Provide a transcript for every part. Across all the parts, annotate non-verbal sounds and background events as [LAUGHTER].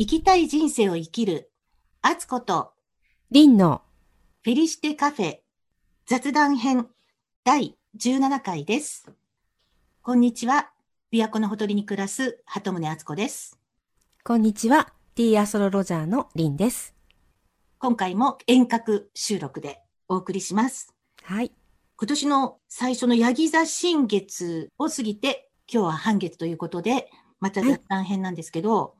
生きたい人生を生きる、あつこと、リンのフェリシテカフェ、雑談編、第17回です。こんにちは。琵琶湖のほとりに暮らす、鳩宗敦子です。こんにちは。T アストロロジャーのリンです。今回も遠隔収録でお送りします。はい。今年の最初のヤギ座新月を過ぎて、今日は半月ということで、また雑談編なんですけど、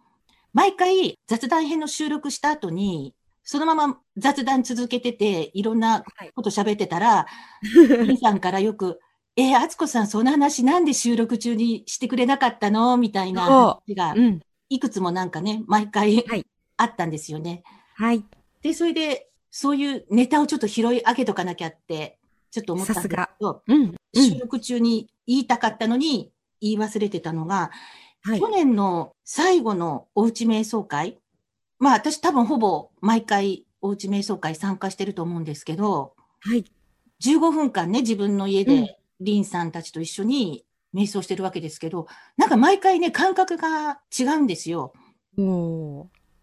毎回雑談編の収録した後に、そのまま雑談続けてて、いろんなはい。こと喋ってたら、[LAUGHS] リンさんからよく、えー、あつこさん、その話なんで収録中にしてくれなかったの？みたいな話がう、ん。いくつもなんかね、毎回はいあったんですよね。はい。で、それで、そういうネタをちょっと拾い上げとかなきゃって、ちょっと思ったんですけど、うん。う収ん。録中に言いたかったのに言い忘れてたのが、はい去。年の最後のおうち瞑想会、まあ私多分ほぼ毎回おうち瞑想会参加してると思うんですけど、はい。15分間ね、自分の家うんで、リンさんたちと一緒に瞑想してるわけですけど、なんか毎回ね、感覚が違うんですよ。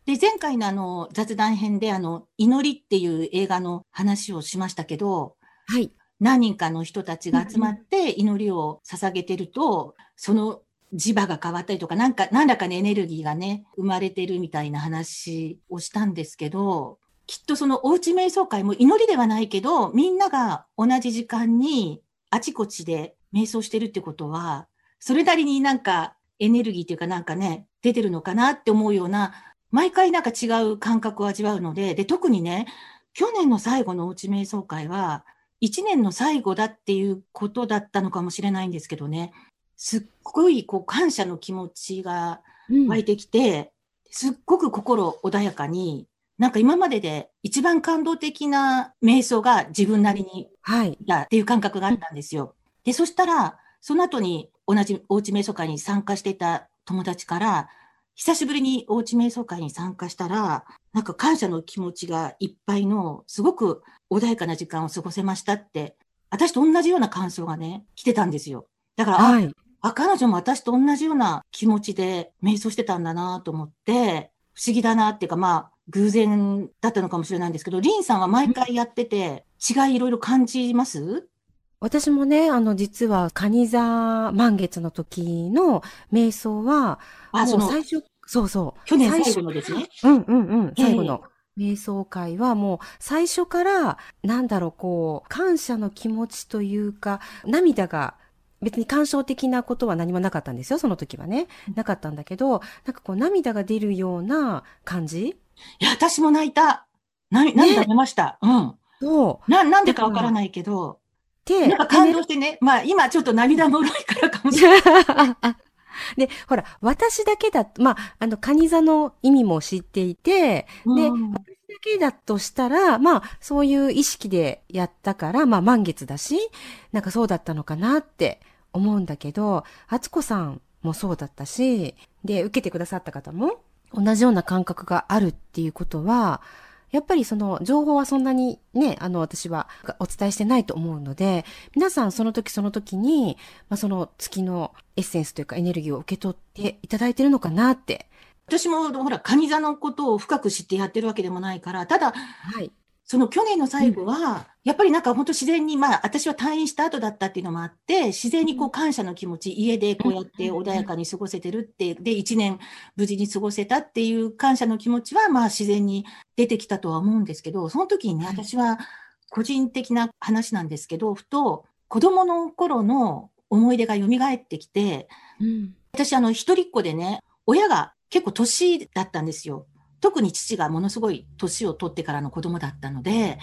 で、前回のあの、雑談編であの、祈りっていう映画の話をしましたけど、はい。何人かの人たちが集まって祈りを捧げてると、その磁場が変わったりとか、なんか、何らかのエネルギーがね、生まれてるみたいな話をしたんですけど、きっとそのおうち瞑想会も祈りではないけど、みんなが同じ時間にあちこちで瞑想してるってことは、それなりになんかエネルギーっていうかなんかね、出てるのかなって思うような、毎回なんか違う感覚を味わうので、で、特にね、去年の最後のおうち瞑想会は、一年の最後だっていうことだったのかもしれないんですけどね、すっごいこう感謝の気持ちがうん湧いてきて、すっごく心穏やかに、なんか今までで一番感動的な瞑想が自分なりにはい。だっていう感覚があったんですよ。で、そしたら、その後に同じおうち瞑想会に参加していた友達から、久しぶりにおうち瞑想会に参加したら、なんか感謝の気持ちがいっぱいの、すごく穏やかな時間を過ごせましたって、私と同じような感想がね、来てたんですよ。だから、あはい。あ、彼女も私と同じような気持ちで瞑想してたんだなと思って、不思議だなっていうか、まあ、偶然だったのかもしれないんですけど、リンさんは毎回やってて、違いいろいろ感じます？私もね、あの、実は、カニ座満月の時の瞑想は、あ、その、もう最初、そうそう。去年最初後のですね？うんうんうん。ええ最後の瞑想会はもう最初から、なんだろう、こう、感謝の気持ちというか、涙が、別に感傷的なことは何もなかったんですよ、その時はね。なかったんだけど、なんかこう涙が出るような感じ？いや、私も泣いた。な、涙出ました。うん。そう。な、なんでかわからないけど、で、なんか感動してね。まあ、今ちょっと涙もろいからかもしれない。[LAUGHS] で、ほら、私だけだ、まあ、あの、カニ座の意味も知っていて、で、うん私だけだとしたら、まあ、そういう意識でやったから、まあ、満月だし、なんかそうだったのかなって思うんだけど、敦子さんもそうだったし、で、受けてくださった方も同じような感覚があるっていうことは、やっぱりその情報はそんなにね、あの私はお伝えしてないと思うので、皆さんその時その時に、まあ、その月のエッセンスというかエネルギーを受け取っていただいてるのかなって。私も、ほら、カニ座のことを深く知ってやってるわけでもないから、ただ、はい。その去年の最後は、やっぱりなんか本当自然に、まあ私は退院した後だったっていうのもあって、自然にこう感謝の気持ち、家でこうやって穏やかに過ごせてるって、で、一年無事に過ごせたっていう感謝の気持ちは、まあ自然に出てきたとは思うんですけど、その時にね、はい私は個人的な話なんですけど、ふと子供の頃の思い出が蘇ってきて、うん。私あの一人っ子でね、親が結構年だったんですよ。特に父がものすごい年を取ってからの子供だったので、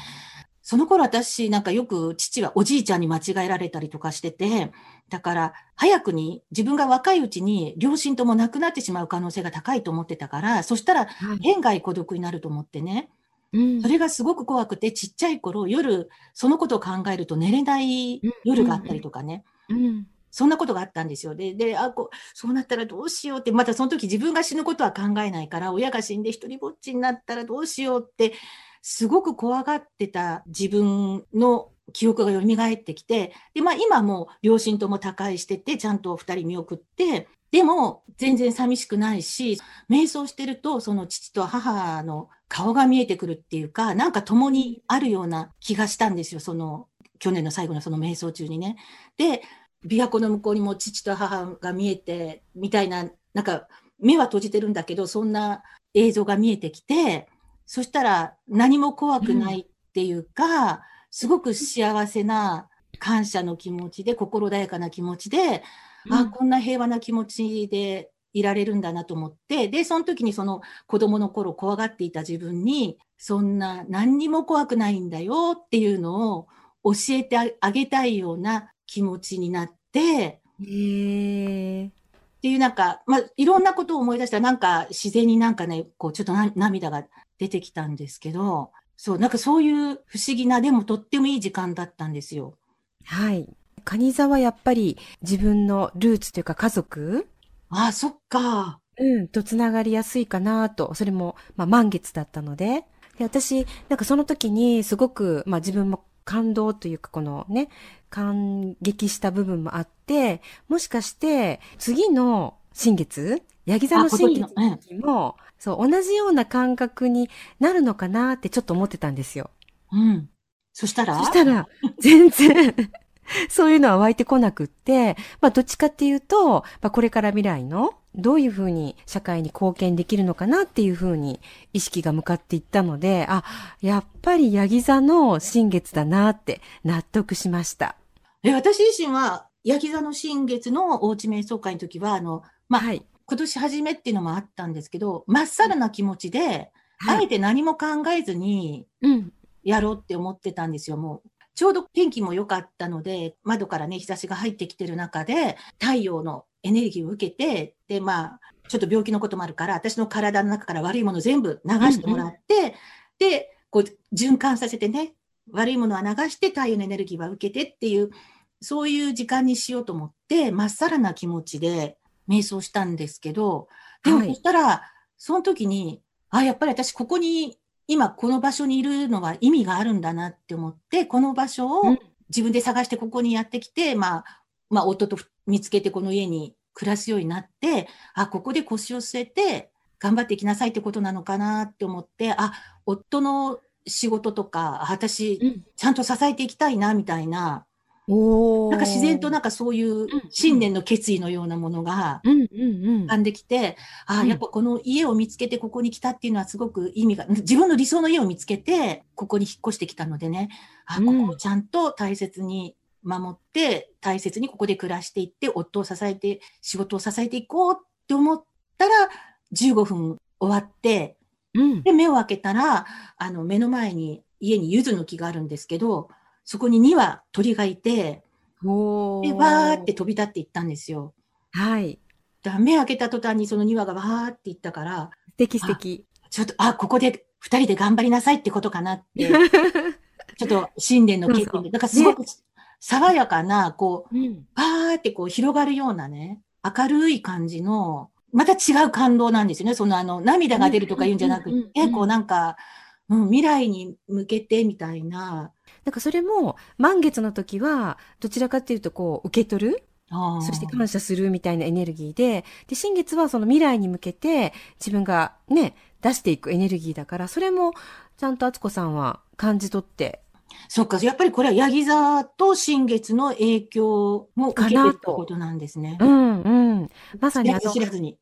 その頃私なんかよく父はおじいちゃんに間違えられたりとかしてて、だから早くに自分が若いうちに両親とも亡くなってしまう可能性が高いと思ってたから、そしたらはい。天涯孤独になると思ってね、うん。それがすごく怖くてちっちゃい頃夜そのことを考えると寝れない夜があったりとかね、うん。そんなことがあったんですよ。で、で、あ、こう、そうなったらどうしようって、またその時自分が死ぬことは考えないから、親が死んで一人ぼっちになったらどうしようって、すごく怖がってた自分の記憶が蘇ってきて、で、まあ今も両親とも他界してて、ちゃんと二人見送って、でも、全然寂しくないし、瞑想してると、その父と母の顔が見えてくるっていうか、なんか共にあるような気がしたんですよ。その、去年の最後のその瞑想中にね。で、琵琶湖の向こうにも父と母が見えて、みたいな、なんか、目は閉じてるんだけど、そんな映像が見えてきて、そしたら何も怖くないっていうか、うん、すごく幸せな感謝の気持ちで、心穏やかな気持ちで、うん、あ、こんな平和な気持ちでいられるんだなと思って、で、その時にその子供の頃怖がっていた自分に、そんな何にも怖くないんだよっていうのを教えてあげたいような気持ちになって、へーっていうなんか、まあ、いろんなことを思い出したら、なんか自然になんかね、こう、ちょっと涙が出てきたんですけど、そう、なんかそういう不思議な、でもとってもいい時間だったんですよ。はい。蟹座はやっぱり自分のルーツというか家族？ああ、そっか。うん、とつながりやすいかなと。それも、まあ、満月だったので。で、私、なんかその時にすごく、まあ、自分も感動というか、このね、感激した部分もあって、もしかして、次の新月ヤギ座の新月の時も、そう、同じような感覚になるのかなってちょっと思ってたんですよ。うん。そしたら？そしたら、全然そういうのは湧いてこなくって、まあどっちかっていうと、まあこれから未来のどういうふうに社会に貢献できるのかなっていうふうに意識が向かっていったので、あ、やっぱりヤギ座の新月だなって納得しました。え、私自身は、ヤギ座の新月のおうち瞑想会の時は、あの、まあ、はい、今年初めっていうのもあったんですけど、まっさらな気持ちで、はい、あえて何も考えずに、やろうって思ってたんですよ、もう。ちょうど天気も良かったので、窓からね、日差しが入ってきてる中で、太陽のエネルギーを受けて、で、まあ、ちょっと病気のこともあるから、私の体の中から悪いもの全部流してもらって、うんうん、で、こう、循環させてね、悪いものは流して太陽のエネルギーは受けてっていう、そういう時間にしようと思って、まっさらな気持ちで瞑想したんですけど、でもそしたら、はい、その時に、あ、やっぱり私ここに今この場所にいるのは意味があるんだなって思って、この場所を自分で探してここにやってきて、うん、まあ、まあ、夫と見つけてこの家に暮らすようになって、あ、ここで腰を据えて頑張っていきなさいってことなのかなって思って、あ、夫の仕事とか、私、ちゃんと支えていきたいな、みたいな、なんか自然となんかそういう信念の決意のようなものが浮かんできて、ああ、やっぱこの家を見つけてここに来たっていうのはすごく意味が、自分の理想の家を見つけて、ここに引っ越してきたのでね、あここをちゃんと大切に守って、大切にここで暮らしていって、夫を支えて、仕事を支えていこうって思ったら、15分終わって、で、目を開けたら、あの、目の前に家に柚子の木があるんですけど、そこに2羽鳥がいて、で、わーって飛び立っていったんですよ。はい。だ目開けた途端にその2羽がわーっていったから、素敵素敵。ちょっと、あ、ここで2人で頑張りなさいってことかなって、[LAUGHS] ちょっと新年の決意で、だからすごく爽やかな、こう、バーってこう広がるようなね、明るい感じの、また違う感動なんですよね。そのあの、涙が出るとか言うんじゃなくて、こうなんか、うん、未来に向けてみたいな、なんかそれも満月の時はどちらかっていうとこう受け取るそして感謝するみたいなエネルギーで、で、新月はその未来に向けて自分がね、出していくエネルギーだから、それもちゃんと敦子さんは感じ取って。そっか、やっぱりこれはヤギ座と新月の影響も受けてるってことなんですね。うんうん。まさにあの、知らずに。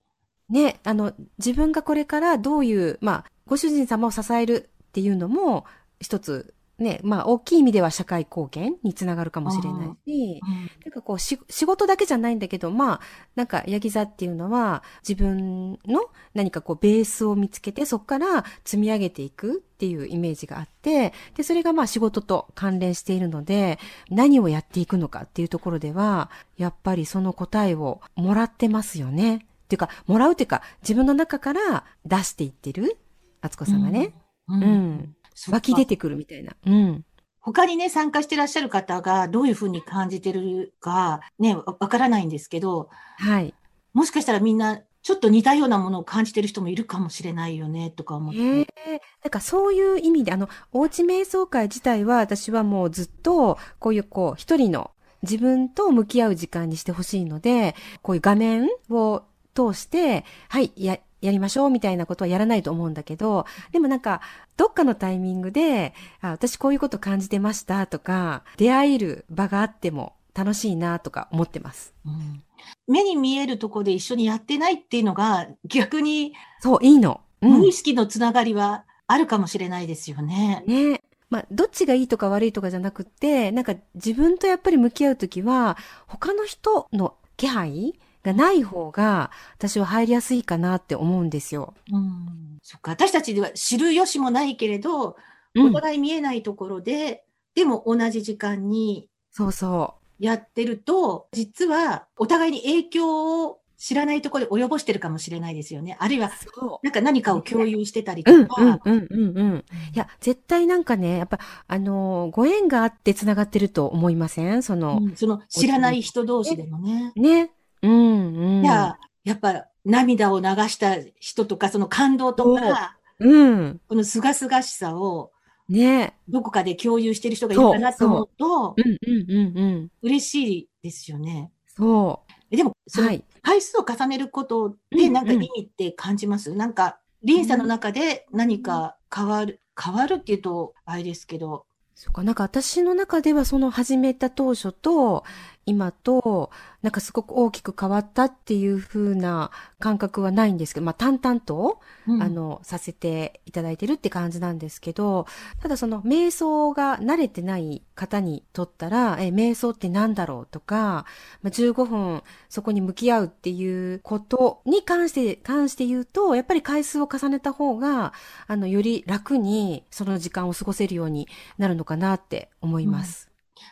ね、あの、自分がこれからどういう、まあ、ご主人様を支えるっていうのも、一つね、まあ、大きい意味では社会貢献につながるかもしれないし、なんかこう仕事だけじゃないんだけど、まあ、なんか、ヤギ座っていうのは、自分の何かこう、ベースを見つけて、そこから積み上げていくっていうイメージがあって、で、それがまあ仕事と関連しているので、何をやっていくのかっていうところでは、やっぱりその答えをもらってますよね。っていうか、もらうっていうか、自分の中から出していってる、あつこさんがね。うん、うん湧き出てくるみたいな。うん。他にね、参加してらっしゃる方がどういうふうに感じてるか、ね、わからないんですけど、はい。もしかしたらみんな、ちょっと似たようなものを感じてる人もいるかもしれないよね、とか思って。ええなんかそういう意味で、あの、おうち瞑想会自体は私はもうずっと、こういうこう、一人の自分と向き合う時間にしてほしいので、こういう画面を通して、はい、や、やりましょうみたいなことはやらないと思うんだけど、でもなんか、どっかのタイミングで、あ私こういうこと感じてましたとか、出会える場があっても楽しいなとか思ってます。うん目に見えるところで一緒にやってないっていうのが逆にそう、いいの。うん無意。識のつながりはあるかもしれないですよね。ねまあ、どっちがいいとか悪いとかじゃなくって、なんか自分とやっぱり向き合うときは、他の人の気配がない方が、私は入りやすいかなって思うんですよ。うん、そっか私たちでは知る由もないけれど、うん。お互い見えないところで、でも同じ時間にそうそやってると、実はお互いに影響を知らないところで及ぼしてるかもしれないですよね。あるいは、なんか何かを共有してたりう。うん、とか。うん、うん、うん、うん。いや、絶対なんかね、やっぱ、あのーご縁があって繋がってると思いません？その、うんその知らない人同士でもね。ね。うん、うん。いや、やっぱ涙を流した人とか、その感動とか、うん。この清々しさをね。どこかで共有してる人がいるかなと思うと、うん、うん、うん、うん。嬉しいですよね。そ。えでも、そうのはい。回数を重ねることうんで、うんなんか意味って感じます、なんか、リンさんの中で何か変わる、変わるっていうと、あれですけど、そうか、なんか私の中ではその始めた当初と今となんかすごく大きく変わったっていう風な感覚はないんですけど、まあ淡々と、うんあの、させていただいてるって感じなんですけど、ただその瞑想が慣れてない方にとったら、え、瞑想って何だろうとか、まあ、15分そこに向き合うっていうことに関して、関して言うと、やっぱり回数を重ねた方が、あの、より楽にその時間を過ごせるようになるのかなって思います。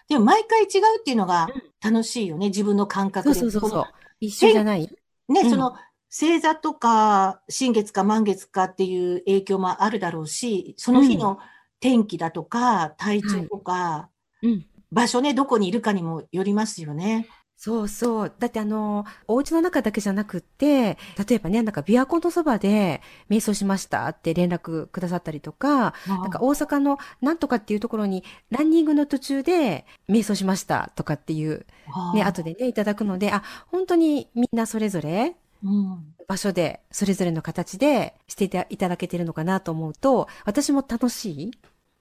でも毎回違うっていうのが楽しいよね、自分の感覚で。そうそうそう。一緒じゃない？のね、うんその、星座とか、新月か満月かっていう影響もあるだろうし、その日の天気だとか、体調とか、うん。場所ね、どこにいるかにもよりますよね。そうそう。だってあの、お家の中だけじゃなくって、例えばね、なんか琵琶湖のそばで瞑想しましたって連絡くださったりとか、なんか大阪のなんとかっていうところにランニングの途中で瞑想しましたとかっていうね、後でね、いただくので、あ、本当にみんなそれぞれうん。場所で、それぞれの形でしていただけてるのかなと思うと、私も楽しい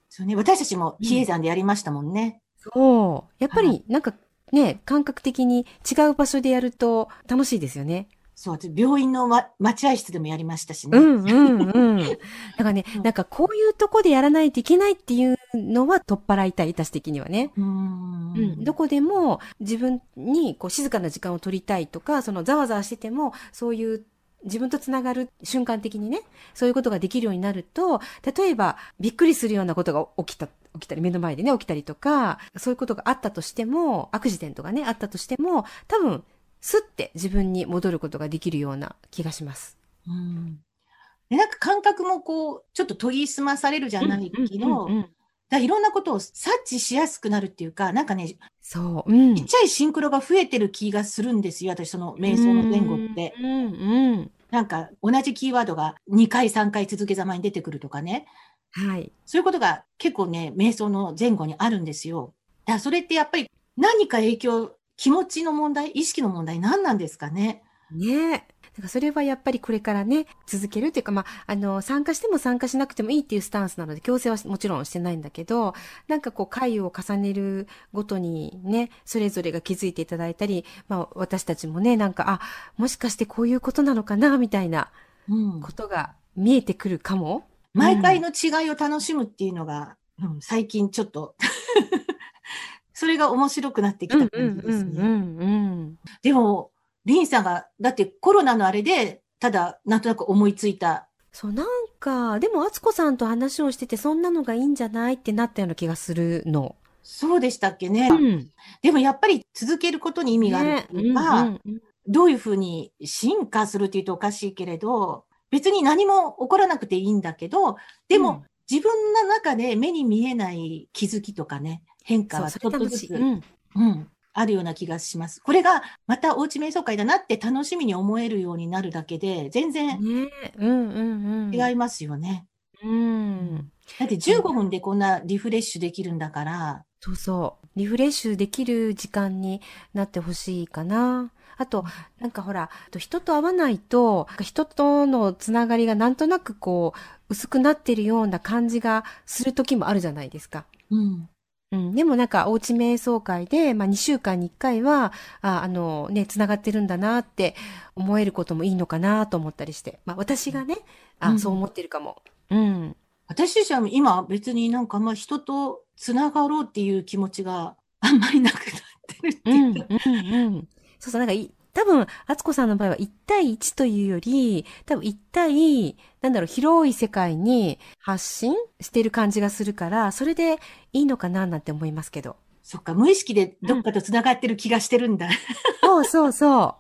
そうね、私たちも比叡山でやりましたもんね。そう。やっぱはりなんかね、感覚的に違う場所でやると楽しいですよね。そう、私病院の、ま、待合室でもやりましたしね。うんうんうん。[LAUGHS] だからねうん、なんかこういうとこでやらないといけないっていうのは取っ払いたい、私的にはね。うーうん、ん。どこでも自分にこう静かな時間を取りたいとか、そのざわざわしてても、そういう自分とつながる瞬間的にね、そういうことができるようになると、例えばびっくりするようなことが起きた、起きたり、目の前でね、起きたりとか、そういうことがあったとしても、アクシデントがね、あったとしても、多分、スッて自分に戻ることができるような気がします。うんでなんか感覚もこう、ちょっと研ぎ澄まされるじゃないけど、うんうんうんうんだいろんなことを察知しやすくなるっていうか、なんかね、そう、うん。ちっちゃいシンクロが増えてる気がするんですよ、私その瞑想の前後って。うん、うん。なんか同じキーワードが2回3回続けざまに出てくるとかね。はい。そういうことが結構ね、瞑想の前後にあるんですよ。だからそれってやっぱり何か影響、気持ちの問題、意識の問題何なんですかね？ねえ。だからそれはやっぱりこれからね、続けるっていうか、まあ、あの、参加しても参加しなくてもいいっていうスタンスなので、強制はもちろんしてないんだけど、なんかこう、回を重ねるごとにね、それぞれが気づいていただいたり、まあ、私たちもね、なんか、あ、もしかしてこういうことなのかな、みたいなうんことが見えてくるかも。毎回の違いを楽しむっていうのが、うん最近ちょっと、[LAUGHS] それが面白くなってきた感じですね。ん。でも、リンさんが、だってコロナのあれで、ただ、なんとなく思いついた。そう、なんか、でも、敦子さんと話をしてて、そんなのがいいんじゃないってなったような気がするの。そうでしたっけね。うん。でもやっぱり続けることに意味があるっていうか、どういうふうに進化するっていうとおかしいけれど、別に何も起こらなくていいんだけど、でも、うん自分の中で目に見えない気づきとかね、変化はそちょっとずつ。うん。うん、あるような気がします。これがまたおうち瞑想会だなって楽しみに思えるようになるだけで、全然。違いますよね。うん。だって15分でこんなリフレッシュできるんだから、そうそう。リフレッシュできる時間になってほしいかな。あと、なんかほら、人と会わないと、人とのつながりがなんとなくこう、薄くなってるような感じがする時もあるじゃないですか。うん。うん。でもなんか、おうち瞑想会で、まあ2週間に1回は、あ、あのね、つながってるんだなって思えることもいいのかなと思ったりして。まあ私がね、あ、うんそう思ってるかも。うん。私自身は今別になんかあんま人とつながろうっていう気持ちがあんまりなくなってるってう、いうんか。うん、うん。そうそう、なんかい、多分、敦子さんの場合は1対1というより、多分1対、なんだろう、広い世界に発信してる感じがするから、それでいいのかななんて思いますけど。そっか、無意識でどっかとつながってる気がしてるんだ。そうそうそ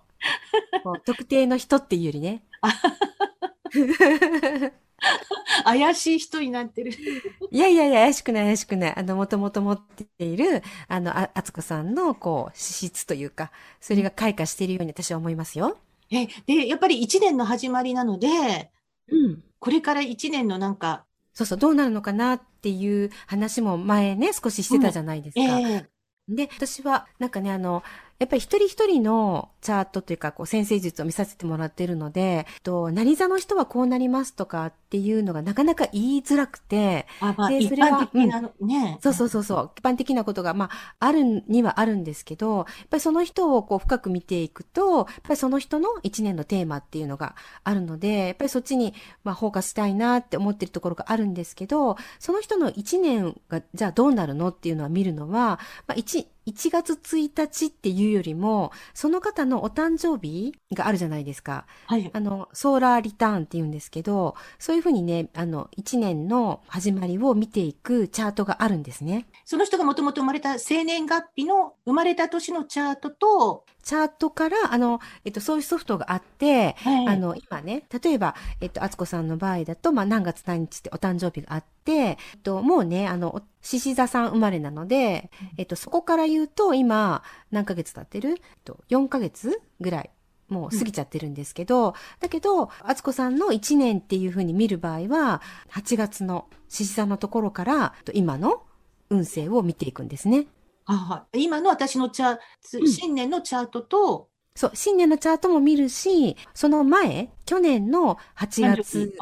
う。こう特定の人っていうよりね。[LAUGHS] [LAUGHS] 怪しい人になってる。[LAUGHS] いやいやいや、怪しくない怪しくない。あの、もともと持っている、あの、あ、あつこさんの、こう、資質というか、それが開花しているように私は思いますよ。え、で、やっぱり一年の始まりなので、うん。これから一年のなんか、そうそう、どうなるのかなっていう話も前ね、少ししてたじゃないですか。ええで、私は、なんかね、あの、やっぱり一人一人のチャートというか、こう、先生術を見させてもらってるので、と、何座の人はこうなりますとかっていうのがなかなか言いづらくて、あ、まあ、で一それは般的なの、ね。そうそうそうそう。一般的なことが、まあ、あるにはあるんですけど、やっぱりその人をこう深く見ていくと、やっぱりその人の一年のテーマっていうのがあるので、やっぱりそっちに、まあ、フォーカスしたいなって思ってるところがあるんですけど、その人の一年が、じゃあどうなるのっていうのは見るのは、まあ、一、1月1日っていうよりも、その方のお誕生日があるじゃないですか。はい。あの、ソーラーリターンって言うんですけど、そういうふうにね、あの、一年の始まりを見ていくチャートがあるんですね。その人がもともと生まれた生年月日の生まれた年のチャートと、チャートから、あの、えっと、そういうソフトがあって、はいあの、今ね、例えば、えっと、あつこさんの場合だと、まあ、何月何日ってお誕生日があって、えっと、もうね、あの、獅子座さん生まれなので、えっと、そこから言うと、今、何ヶ月経ってる？えっと、4ヶ月ぐらい。もう過ぎちゃってるんですけど、だけど、あつこさんの1年っていう風に見る場合は、8月の獅子座のところから、えっと今の運勢を見ていくんですね。あ今の私のチャー、うん新年のチャートと、そう、新年のチャートも見るし、その前、去年の8誕生月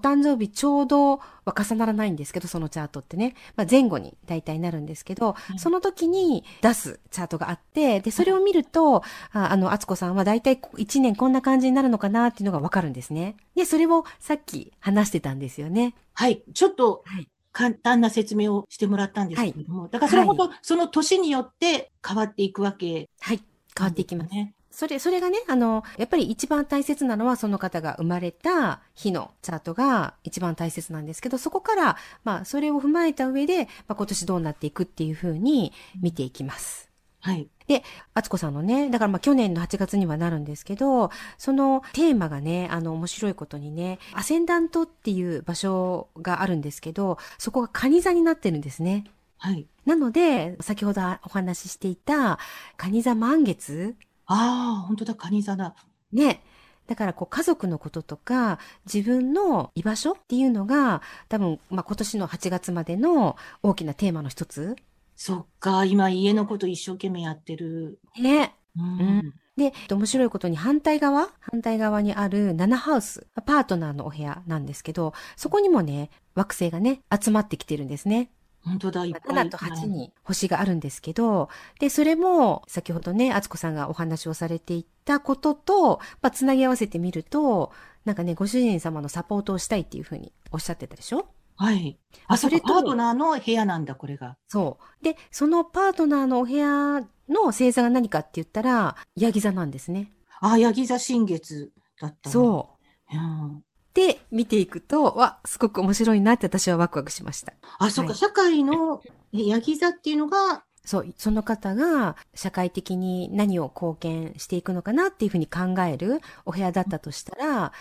誕生日ちょうどは重ならないんですけど、そのチャートってね。まあ、前後に大体なるんですけど、うんその時に出すチャートがあって、で、それを見ると、ああの、あつこさんは大体1年こんな感じになるのかなっていうのがわかるんですね。で、それをさっき話してたんですよね。はい。ちょっとはい。簡単な説明をしてもらったんですけれども、だからそれほど、その年によって変わっていくわけ、はい。変わっていきます。ね。それ、それがね、あの、やっぱり一番大切なのはその方が生まれた日のチャートが一番大切なんですけど、そこから、まあ、それを踏まえた上で、まあ、今年どうなっていくっていうふうに見ていきます。はい。で、あつこさんのね、だからまあ去年の8月にはなるんですけど、そのテーマがね、あの面白いことにね、アセンダントっていう場所があるんですけど、そこがカニ座になってるんですね。はい。なので、先ほどお話ししていた、カニ座満月ああ、本当だ、カニ座だ。ね。だからこう家族のこととか自分の居場所っていうのが多分、まあ、今年の8月までの大きなテーマの一つ。そっか、今家のこと一生懸命やってる。ね。うん。うんで、面白いことに反対側？反対側にある7ハウス、パートナーのお部屋なんですけど、そこにもね、惑星がね、集まってきてるんですね。本当だ、いっぱい。7と8に星があるんですけど、で、それも、先ほどね、あつこさんがお話をされていたことと、まあ、つなぎ合わせてみると、なんかね、ご主人様のサポートをしたいっていうふうにおっしゃってたでしょ？はい。あ、それそれとパートナーの部屋なんだ、これが。そう。で、そのパートナーのお部屋の星座が何かって言ったら、ヤギ座なんですね。あ、ヤギ座新月だった。そう。うん。で、見ていくと、わ、すごく面白いなって私はワクワクしました。あ、そっか、はい社会のえヤギ座っていうのが、そう、その方が社会的に何を貢献していくのかなっていうふうに考えるお部屋だったとしたら、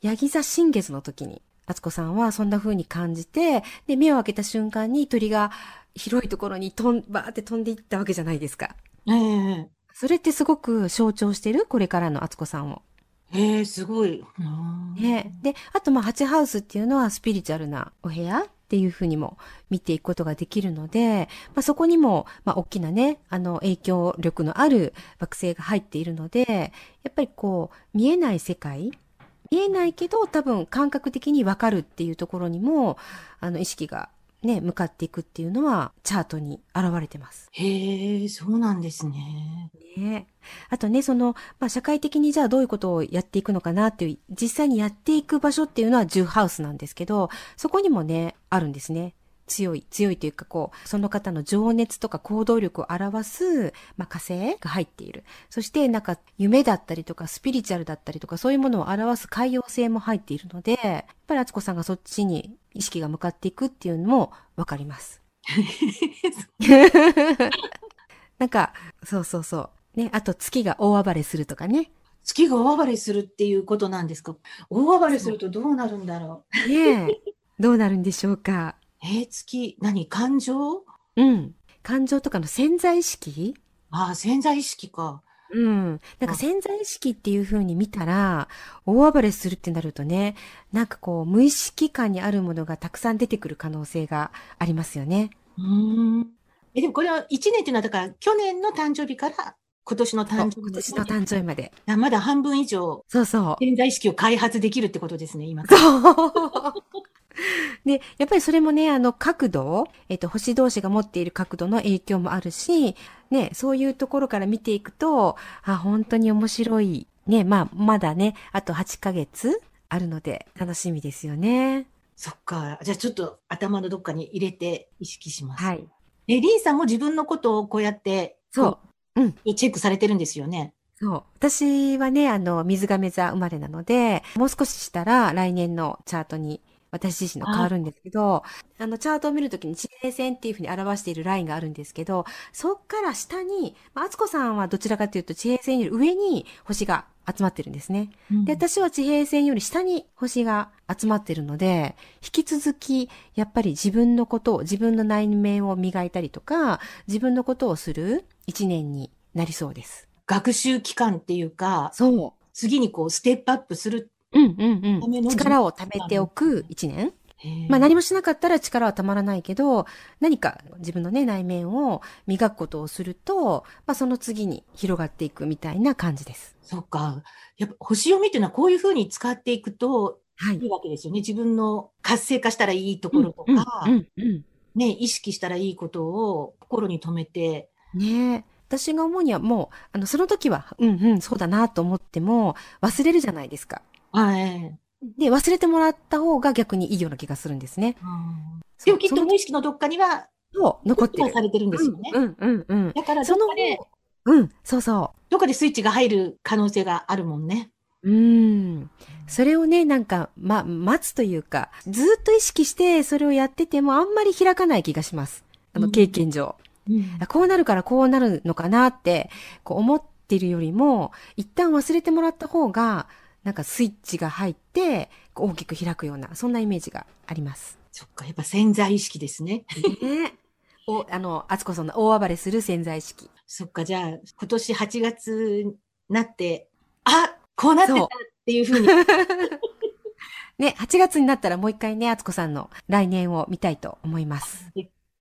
ヤギ座新月の時に、あつこさんはそんな風に感じて、で、目を開けた瞬間に鳥が広いところに飛ん、バーって飛んでいったわけじゃないですか。ええそれってすごく象徴してる？これからのあつこさんを。ええすごい。うんね。で、あとまあ、8ハウスっていうのはスピリチュアルなお部屋っていうふうにも見ていくことができるので、まあ、そこにも、まあ、大きなね、あの、影響力のある惑星が入っているので、やっぱりこう、見えない世界見えないけど多分感覚的にわかるっていうところにも、あの、意識がね、向かっていくっていうのはチャートに現れてます。へえ、そうなんですね。ね。あとね、その、まあ、社会的にじゃあどういうことをやっていくのかなっていう、実際にやっていく場所っていうのは10ハウスなんですけど、そこにもね、あるんですね。強い、強いというかこう、その方の情熱とか行動力を表す、まあ、火星が入っている。そしてなんか夢だったりとかスピリチュアルだったりとかそういうものを表す海洋星も入っているので、やっぱり敦子さんがそっちに意識が向かっていくっていうのもわかります。[LAUGHS] なんか、そうそうそう。ね、あと月が大暴れするとかね。月が大暴れするっていうことなんですか大暴れするとどうなるんだろねえ。どうなるんでしょうか。う。えー月、何感情？うん。感情とかの潜在意識？ああ、潜在意識か。うん。なんか潜在意識っていう風に見たら、大暴れするってなるとね、なんかこう、無意識感にあるものがたくさん出てくる可能性がありますよね。うーん。え、でもこれは1年っていうのは、だから去年の誕生日から今年の誕生日今年の誕生日まで。あまだ半分以上そうそう。潜在意識を開発できるってことですね、今。そう。[LAUGHS] で、やっぱりそれもね、あの、角度、えっと、星同士が持っている角度の影響もあるし、ね、そういうところから見ていくと、あ、本当に面白い。ね、まあ、まだね、あと8ヶ月あるので、楽しみですよね。そっか。じゃあちょっと頭のどっかに入れて意識します。はい。え、リンさんも自分のことをこうやって、そう。うん。う。チェックされてるんですよね。そう。私はね、あの、水亀座生まれなので、もう少ししたら来年のチャートに私自身の変わるんですけど、あの、チャートを見るときに地平線っていうふうに表しているラインがあるんですけど、そっから下に、まあ、敦子さんはどちらかというと地平線より上に星が集まってるんですね。で、私は地平線より下に星が集まってるので、引き続き、やっぱり自分のことを、自分の内面を磨いたりとか、自分のことをする一年になりそうです。学習期間っていうか、そう。次にこうステップアップする。うんうんうん。力を貯めておく一年。まあ何もしなかったら力はたまらないけど、何か自分のね、内面を磨くことをすると、まあその次に広がっていくみたいな感じです。そっか。やっぱ星読みっていうのはこういうふうに使っていくとはいい。いわけですよね。自分の活性化したらいいところとか、うんうんうんね、意識したらいいことを心に留めて、ねえ。私が思うにはもう、あの、その時は、うんうん、そうだなと思っても、忘れるじゃないですか。はい。で、忘れてもらった方が逆にいいような気がするんですね。でもきっと無意識のどっかには、そう、残ってる。はされてるんですよね。うんうんうん。だからどそのっかで、うん、そうそう。どっかでスイッチが入る可能性があるもんね。うーん。それをね、なんか、ま、待つというか、ずっと意識してそれをやっててもあんまり開かない気がします。あの、うん経験上。あこうなるからこうなるのかなって、こう思ってるよりも、一旦忘れてもらった方が、なんかスイッチが入って、大きく開くような、そんなイメージがあります。そっか、やっぱ潜在意識ですね。ねお、あの、あつこさんの大暴れする潜在意識。そっか、じゃあ、今年8月になって、あこうなってたっていうふうに。ね、8月になったらもう一回ね、あつこさんの来年を見たいと思います。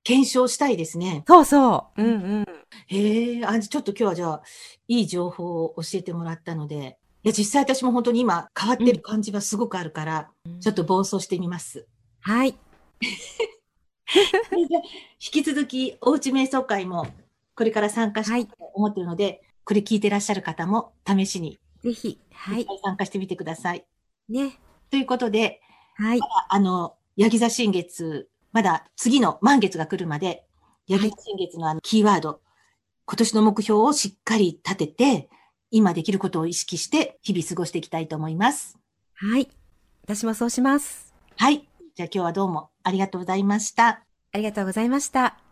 検証したいですね。そうそう。うんうん。へえ、あ、ちょっと今日はじゃあ、いい情報を教えてもらったので、いや、実際私も本当に今変わってる感じはすごくあるから、ちょっと暴走してみます。はい。[LAUGHS] 引き続き、おうち瞑想会もこれから参加したいと思ってるので、これ聞いてらっしゃる方も試しにぜひ。はい。参加してみてください。ね。ということで、はい。あの、ヤギ座新月、まだ次の満月が来るまで、ヤギ座新月のあのキーワード、今年の目標をしっかり立てて、今できることを意識して日々過ごしていきたいと思います。はい。私もそうします。はい。じゃあ今日はどうもありがとうございました。ありがとうございました。